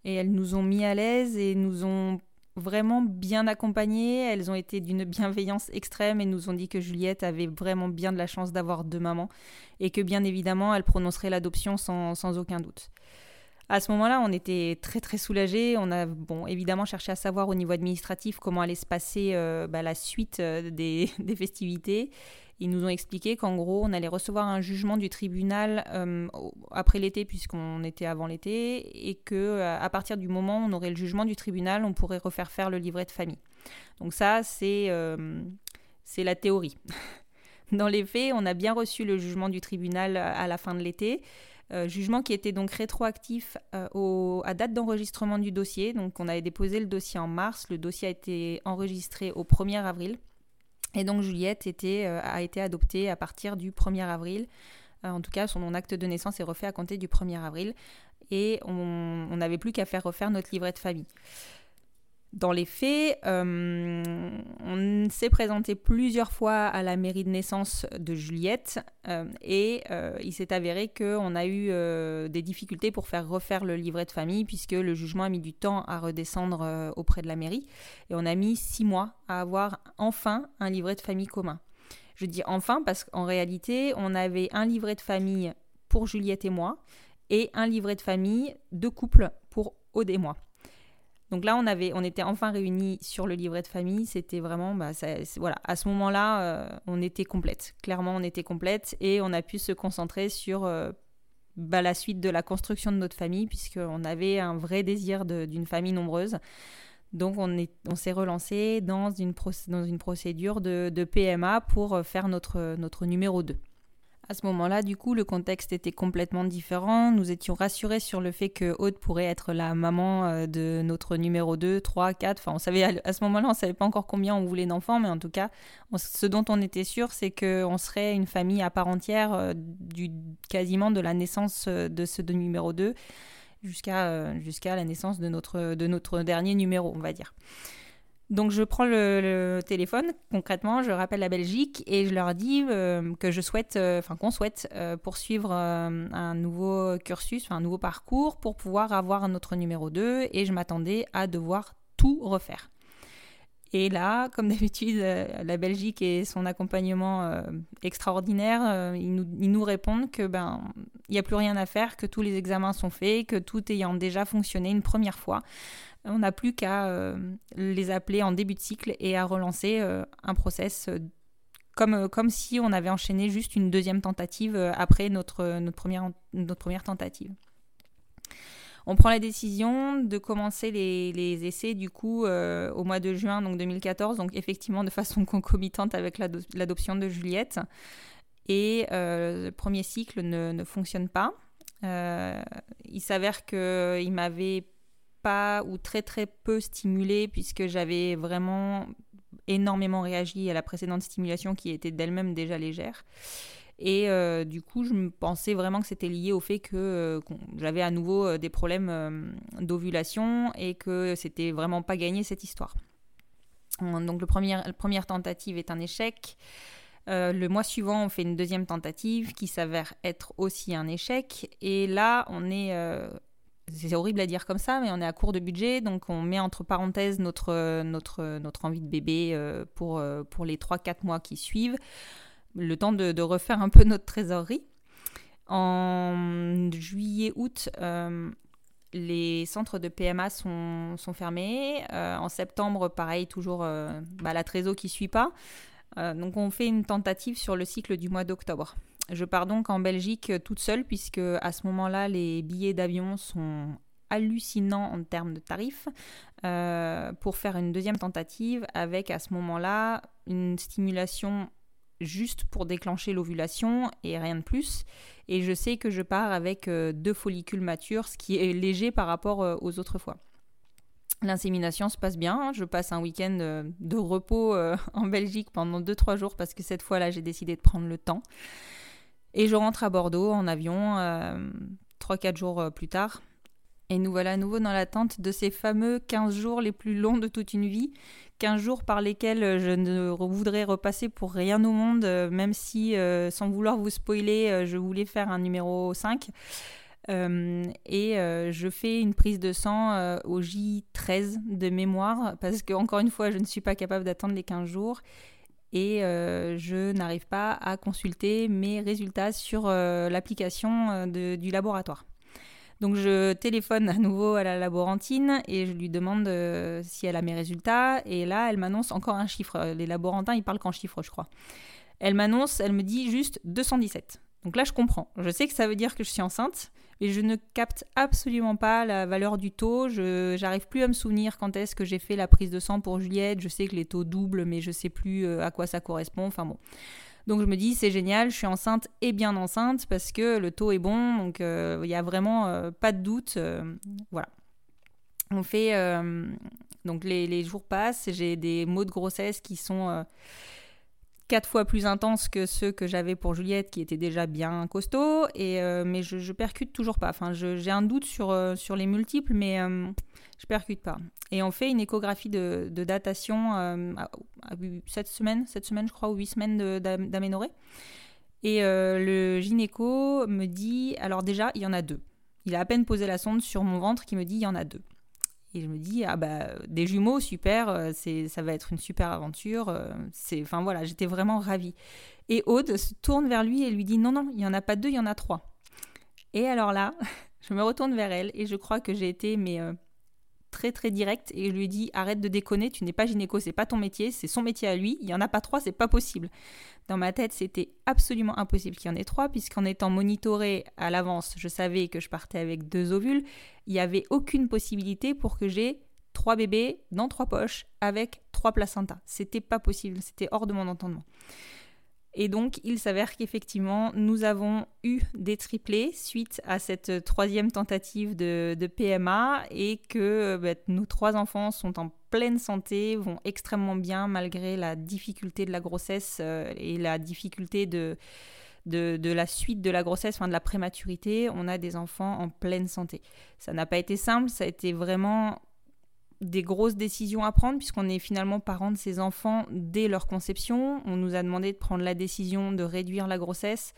Et elles nous ont mis à l'aise et nous ont vraiment bien accompagnées. Elles ont été d'une bienveillance extrême et nous ont dit que Juliette avait vraiment bien de la chance d'avoir deux mamans et que bien évidemment elle prononcerait l'adoption sans, sans aucun doute. À ce moment-là, on était très très soulagés. On a bon évidemment cherché à savoir au niveau administratif comment allait se passer euh, bah, la suite euh, des, festivités. Ils nous ont expliqué qu'en gros, on allait recevoir un jugement du tribunal euh, après l'été, puisqu'on était avant l'été, et que à partir du moment où on aurait le jugement du tribunal, on pourrait refaire faire le livret de famille. Donc ça, c'est c'est la théorie. Dans les faits, on a bien reçu le jugement du tribunal à la fin de l'été. Euh, jugement qui était donc rétroactif euh, à date d'enregistrement du dossier. Donc on avait déposé le dossier en mars, le dossier a été enregistré au 1er avril. Et donc Juliette euh, a été adoptée à partir du 1er avril. en tout cas, son acte de naissance est refait à compter du 1er avril. Et on n'avait plus qu'à faire refaire notre livret de famille. Dans les faits, euh, on s'est présenté plusieurs fois à la mairie de naissance de Juliette euh, et euh, il s'est avéré qu'on a eu des difficultés pour faire refaire le livret de famille puisque le jugement a mis du temps à redescendre auprès de la mairie et on a mis six mois à avoir enfin un livret de famille commun. Je dis enfin parce qu'en réalité, on avait un livret de famille pour Juliette et moi et un livret de famille de couple pour Aude et moi. Donc là, on, avait, on était enfin réunis sur le livret de famille. C'était vraiment, bah, voilà, à ce moment-là, euh, on était complète. Clairement, on était complète et on a pu se concentrer sur euh, bah, la suite de la construction de notre famille, puisqu'on avait un vrai désir d'une famille nombreuse. Donc on, on s'est relancé dans une, dans une procédure de, PMA pour faire notre, notre numéro 2. À ce moment-là, du coup, le contexte était complètement différent. Nous étions rassurés sur le fait que Aude pourrait être la maman euh, de notre numéro 2, 3, 4. Enfin, on savait à ce moment-là, on ne savait pas encore combien on voulait d'enfants, mais en tout cas, ce dont on était sûr, c'est qu'on serait une famille à part entière euh, du, quasiment de la naissance euh, de ce numéro 2 jusqu'à jusqu'à la naissance de notre, de notre dernier numéro, on va dire. Donc je prends le, téléphone, concrètement, je rappelle la Belgique et je leur dis euh, que je souhaite, euh, enfin qu'on souhaite euh, poursuivre un nouveau cursus, un nouveau parcours pour pouvoir avoir notre numéro 2 et je m'attendais à devoir tout refaire. Et là, comme d'habitude, la Belgique et son accompagnement extraordinaire, ils nous, ils, nous, répondent que ben il n'y a plus rien à faire, que tous les examens sont faits, que tout ayant déjà fonctionné une première fois, on n'a plus qu'à euh, les appeler en début de cycle et à relancer euh, un process euh, comme, comme si on avait enchaîné juste une deuxième tentative après notre, notre, première, tentative. On prend la décision de commencer les, les essais du coup au mois de juin donc 2014, donc effectivement de façon concomitante avec l'adoption de Juliette. Et le premier cycle ne, ne fonctionne pas. il s'avère qu'il m'avait pas ou très très peu stimulée puisque j'avais vraiment énormément réagi à la précédente stimulation qui était d'elle-même déjà légère. Et euh, du coup, je me pensais vraiment que c'était lié au fait que euh, j'avais à nouveau euh, des problèmes d'ovulation et que c'était vraiment pas gagné cette histoire. Donc, le la première tentative est un échec. le mois suivant, on fait une deuxième tentative qui s'avère être aussi un échec. Et là, on est c'est horrible à dire comme ça, mais on est à court de budget, donc on met entre parenthèses notre, notre, notre envie de bébé euh, pour, euh, pour les 3-4 mois qui suivent, le temps de, refaire un peu notre trésorerie. En juillet-août, euh, les centres de PMA sont, sont fermés. en septembre, pareil, toujours bah, la trésor qui ne suit pas. donc on fait une tentative sur le cycle du mois d'octobre. Je pars donc en Belgique toute seule puisque à ce moment-là, les billets d'avion sont hallucinants en termes de tarifs euh, pour faire une deuxième tentative avec à ce moment-là une stimulation juste pour déclencher l'ovulation et rien de plus. Et je sais que je pars avec euh, deux follicules matures, ce qui est léger par rapport euh, aux autres fois. L'insémination se passe bien. Je passe un week-end de repos en Belgique pendant 2-3 jours parce que cette fois-là, j'ai décidé de prendre le temps. Et je rentre à Bordeaux en avion 3-4 euh, jours euh, plus tard. Et nous voilà à nouveau dans l'attente de ces fameux 15 jours les plus longs de toute une vie. 15 jours par lesquels je ne voudrais repasser pour rien au monde, euh, même si, sans vouloir vous spoiler, je voulais faire un numéro 5. et je fais une prise de sang au J13 de mémoire, parce que, encore une fois, je ne suis pas capable d'attendre les 15 jours et euh, je n'arrive pas à consulter mes résultats sur euh, l'application euh, du laboratoire. Donc je téléphone à nouveau à la laborantine et je lui demande si elle a mes résultats et là elle m'annonce encore un chiffre. Les laborantins ils parlent qu'en chiffres je crois. Elle m'annonce, elle me dit juste 217. Donc là je comprends. Je sais que ça veut dire que je suis enceinte, et je ne capte absolument pas la valeur du taux. Je j'arrive plus à me souvenir quand est-ce que j'ai fait la prise de sang pour Juliette. Je sais que les taux doublent, mais je sais plus euh, à quoi ça correspond. Enfin bon. Donc je me dis c'est génial, je suis enceinte et bien enceinte parce que le taux est bon, donc euh, il n'y a vraiment euh, pas de doute. voilà. On fait donc les, les, jours passent, j'ai des maux de grossesse qui sont quatre fois plus intense que ceux que j'avais pour Juliette, qui étaient déjà bien costauds, et, euh, mais je, percute toujours pas. Enfin, j'ai un doute sur, euh, sur les multiples, mais euh, je percute pas. Et on fait une échographie de, de datation cette semaine, cette semaine, je crois, ou huit semaines d'aménorée. Et le gynéco me dit, alors déjà, il y en a deux. Il a à peine posé la sonde sur mon ventre qui me dit, il y en a deux. Et je me dis, ah bah, des jumeaux, super, euh, ça va être une super aventure. Euh, enfin voilà, j'étais vraiment ravie. Et Aude se tourne vers lui et lui dit, non, non, il n'y en a pas deux, il y en a trois. Et alors là, Je me retourne vers elle et je crois que j'ai été mais euh, très très direct et je lui dis arrête de déconner, tu n'es pas gynéco, c'est pas ton métier, c'est son métier à lui, il y en a pas trois, c'est pas possible. Dans ma tête, c'était absolument impossible qu'il y en ait trois puisqu'en étant monitoré à l'avance, je savais que je partais avec deux ovules, il n'y avait aucune possibilité pour que j'ai trois bébés dans trois poches avec trois placentas. C'était pas possible, c'était hors de mon entendement. Et donc, il s'avère qu'effectivement, nous avons eu des triplés suite à cette troisième tentative de, PMA et que bah, nos trois enfants sont en pleine santé, vont extrêmement bien malgré la difficulté de la grossesse euh, et la difficulté de, de, la suite de la grossesse, enfin de la prématurité. On a des enfants en pleine santé. Ça n'a pas été simple, ça a été vraiment des grosses décisions à prendre puisqu'on est finalement parents de ces enfants dès leur conception. On nous a demandé de prendre la décision de réduire la grossesse.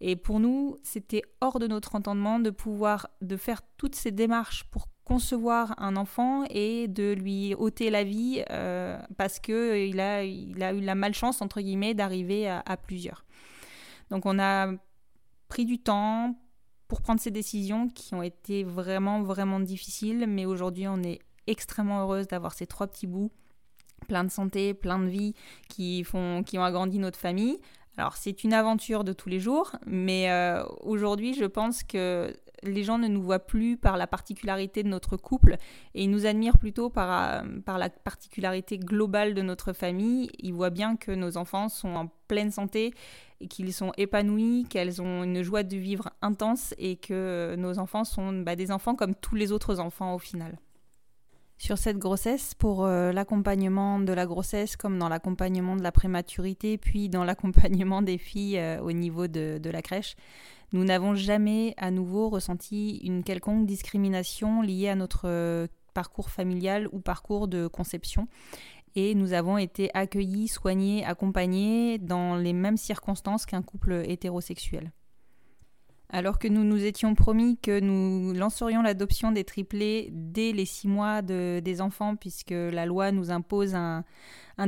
Et pour nous, c'était hors de notre entendement de pouvoir de faire toutes ces démarches pour concevoir un enfant et de lui ôter la vie euh, parce que il a, il a eu la malchance entre guillemets d'arriver à, à plusieurs. Donc on a pris du temps pour prendre ces décisions qui ont été vraiment vraiment difficiles, mais aujourd'hui on est extrêmement heureuse d'avoir ces trois petits bouts, plein de santé, plein de vie, qui, font, qui ont agrandi notre famille. Alors c'est une aventure de tous les jours, mais euh, aujourd'hui je pense que les gens ne nous voient plus par la particularité de notre couple et ils nous admirent plutôt par, euh, par la particularité globale de notre famille. Ils voient bien que nos enfants sont en pleine santé qu'ils sont épanouis, qu'elles ont une joie de vivre intense et que nos enfants sont bah, des enfants comme tous les autres enfants au final sur cette grossesse pour euh, l'accompagnement de la grossesse comme dans l'accompagnement de la prématurité, puis dans l'accompagnement des filles euh, au niveau de, la crèche. Nous n'avons jamais à nouveau ressenti une quelconque discrimination liée à notre euh, parcours familial ou parcours de conception. Et nous avons été accueillis, soignés, accompagnés dans les mêmes circonstances qu'un couple hétérosexuel. Alors que nous nous étions promis que nous lancerions l'adoption des triplés dès les six mois des enfants, puisque la loi nous impose un,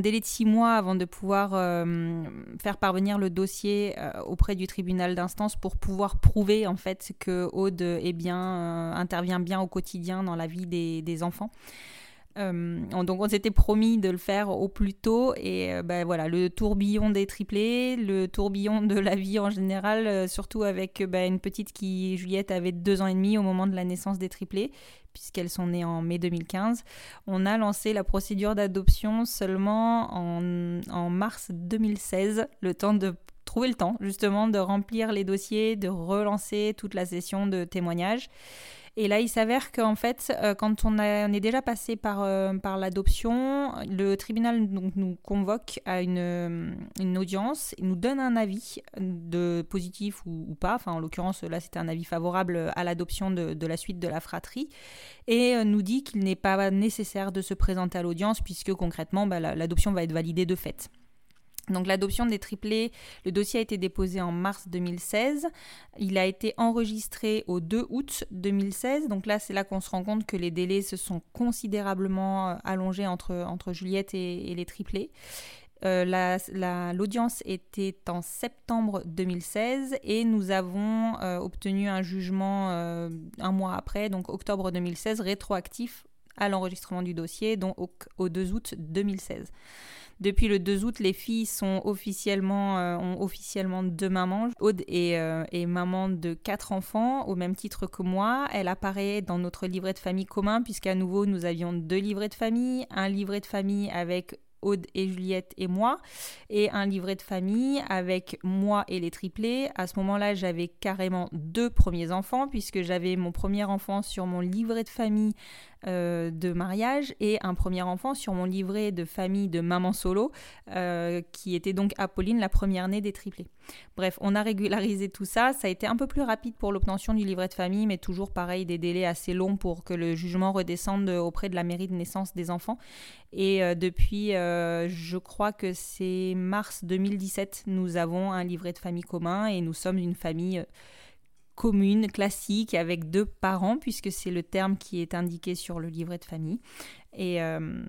délai de six mois avant de pouvoir euh, faire parvenir le dossier euh, auprès du tribunal d'instance pour pouvoir prouver en fait que Aude bien, euh, intervient bien au quotidien dans la vie des enfants. Euh, donc on s'était promis de le faire au plus tôt et ben voilà le tourbillon des triplés, le tourbillon de la vie en général, euh, surtout avec ben, une petite qui Juliette avait deux ans et demi au moment de la naissance des triplés puisqu'elles sont nées en mai 2015. On a lancé la procédure d'adoption seulement en, en mars 2016, le temps de trouver le temps justement de remplir les dossiers, de relancer toute la session de témoignages. Et là, il s'avère qu'en fait, euh, quand on, est déjà passé par, euh, l'adoption, le tribunal nous convoque à une, euh, une audience, il nous donne un avis de positif ou, pas. Enfin, en l'occurrence, là, c'était un avis favorable à l'adoption de, la suite de la fratrie, et nous dit qu'il n'est pas nécessaire de se présenter à l'audience puisque concrètement, bah, l'adoption va être validée de fait. Donc l'adoption des triplés, le dossier a été déposé en mars 2016. Il a été enregistré au 2 août 2016. Donc là, c'est là qu'on se rend compte que les délais se sont considérablement euh, allongés entre, entre Juliette et, les triplés. Euh, l'audience était en septembre 2016 et nous avons euh, obtenu un jugement un mois après, donc octobre 2016, rétroactif à l'enregistrement du dossier, donc au 2 août 2016. Depuis le 2 août, les filles sont officiellement, euh, ont officiellement deux mamans. Aude euh, est, maman de quatre enfants, au même titre que moi. Elle apparaît dans notre livret de famille commun, puisqu'à nouveau, nous avions deux livrets de famille. Un livret de famille avec Aude et Juliette et moi, et un livret de famille avec moi et les triplés. À ce moment-là, j'avais carrément deux premiers enfants, puisque j'avais mon premier enfant sur mon livret de famille euh, de mariage et un premier enfant sur mon livret de famille de maman solo, euh, qui était donc Apolline, la première née des triplés. Bref, on a régularisé tout ça. Ça a été un peu plus rapide pour l'obtention du livret de famille, mais toujours pareil, des délais assez longs pour que le jugement redescende auprès de la mairie de naissance des enfants. Et euh, depuis, je crois que c'est mars 2017, nous avons un livret de famille commun et nous sommes une famille commune, classique, avec deux parents, puisque c'est le terme qui est indiqué sur le livret de famille. Et, euh,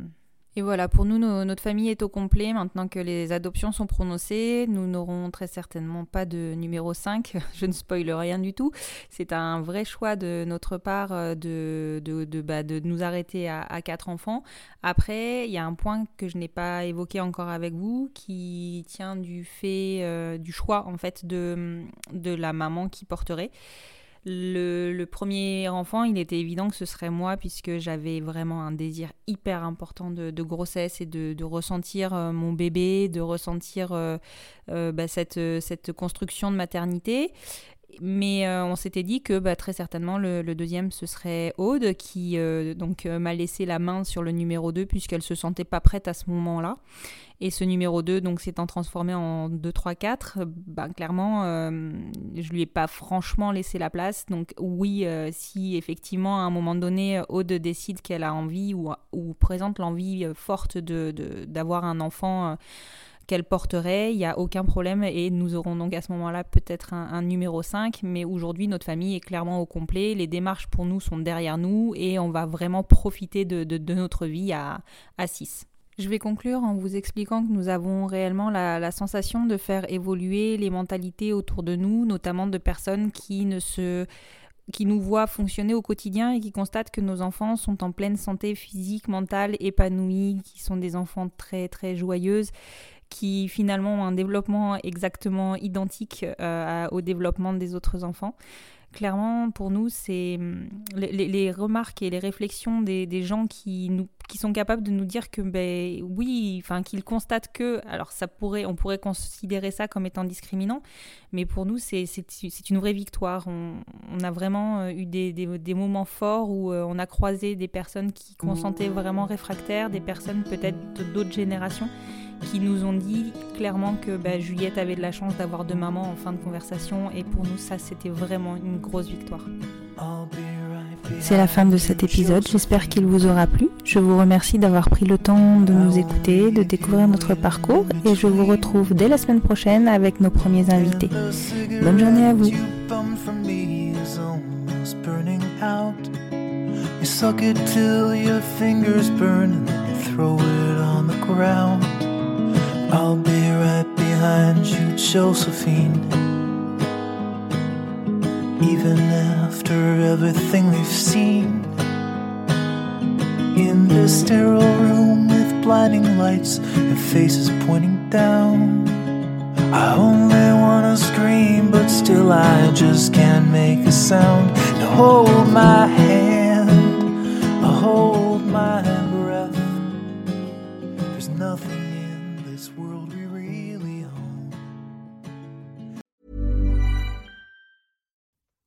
Et voilà, pour nous, notre famille est au complet. Maintenant que les adoptions sont prononcées, nous n'aurons très certainement pas de numéro 5. Je ne spoile rien du tout. C'est un vrai choix de notre part euh, de, de, de, bah, de nous arrêter à, quatre enfants. Après, il y a un point que je n'ai pas évoqué encore avec vous qui tient du fait, euh, du choix en fait de, de la maman qui porterait. Le, premier enfant, il était évident que ce serait moi puisque j'avais vraiment un désir hyper important de, grossesse et de, ressentir euh, mon bébé, de ressentir euh, euh, bah, cette, cette construction de maternité. Mais on s'était dit que bah, très certainement le, deuxième ce serait Aude qui donc m'a laissé la main sur le numéro 2 puisqu'elle se sentait pas prête à ce moment-là. Et ce numéro 2, donc s'étant transformé en 2, 3, 4, ben, clairement, euh, je lui ai pas franchement laissé la place. Donc oui, euh, si effectivement à un moment donné, Aude décide qu'elle a envie ou, ou présente l'envie euh, forte de, d'avoir un enfant qu'elle porterait, il n'y a aucun problème et nous aurons donc à ce moment-là peut-être un, numéro 5, mais aujourd'hui notre famille est clairement au complet, les démarches pour nous sont derrière nous et on va vraiment profiter de, notre vie à, à 6. Je vais conclure en vous expliquant que nous avons réellement la, sensation de faire évoluer les mentalités autour de nous, notamment de personnes qui ne se qui nous voient fonctionner au quotidien et qui constatent que nos enfants sont en pleine santé physique, mentale, épanouis, qui sont des enfants très très joyeuses, qui finalement ont un développement exactement identique euh, au développement des autres enfants. Clairement, pour nous, c'est hum, les, remarques et les réflexions des, gens qui, nous, qui sont capables de nous dire que, ben, oui, enfin, qu'ils constatent que, alors ça pourrait, on pourrait considérer ça comme étant discriminant, mais pour nous, c'est une vraie victoire. On, a vraiment euh, eu des, des, moments forts où euh, on a croisé des personnes qui consentaient vraiment réfractaires, des personnes peut-être d'autres générations qui nous ont dit clairement que bah, Juliette avait de la chance d'avoir deux mamans en fin de conversation et pour nous ça c'était vraiment une grosse victoire. C'est la fin de cet épisode, j'espère qu'il vous aura plu. Je vous remercie d'avoir pris le temps de nous écouter, de découvrir notre parcours et je vous retrouve dès la semaine prochaine avec nos premiers invités. Bonne journée à vous. I'll be right behind you, Josephine. Even after everything we've seen. In this sterile room with blinding lights and faces pointing down. I only wanna scream, but still I just can't make a sound. Now hold my hand, hold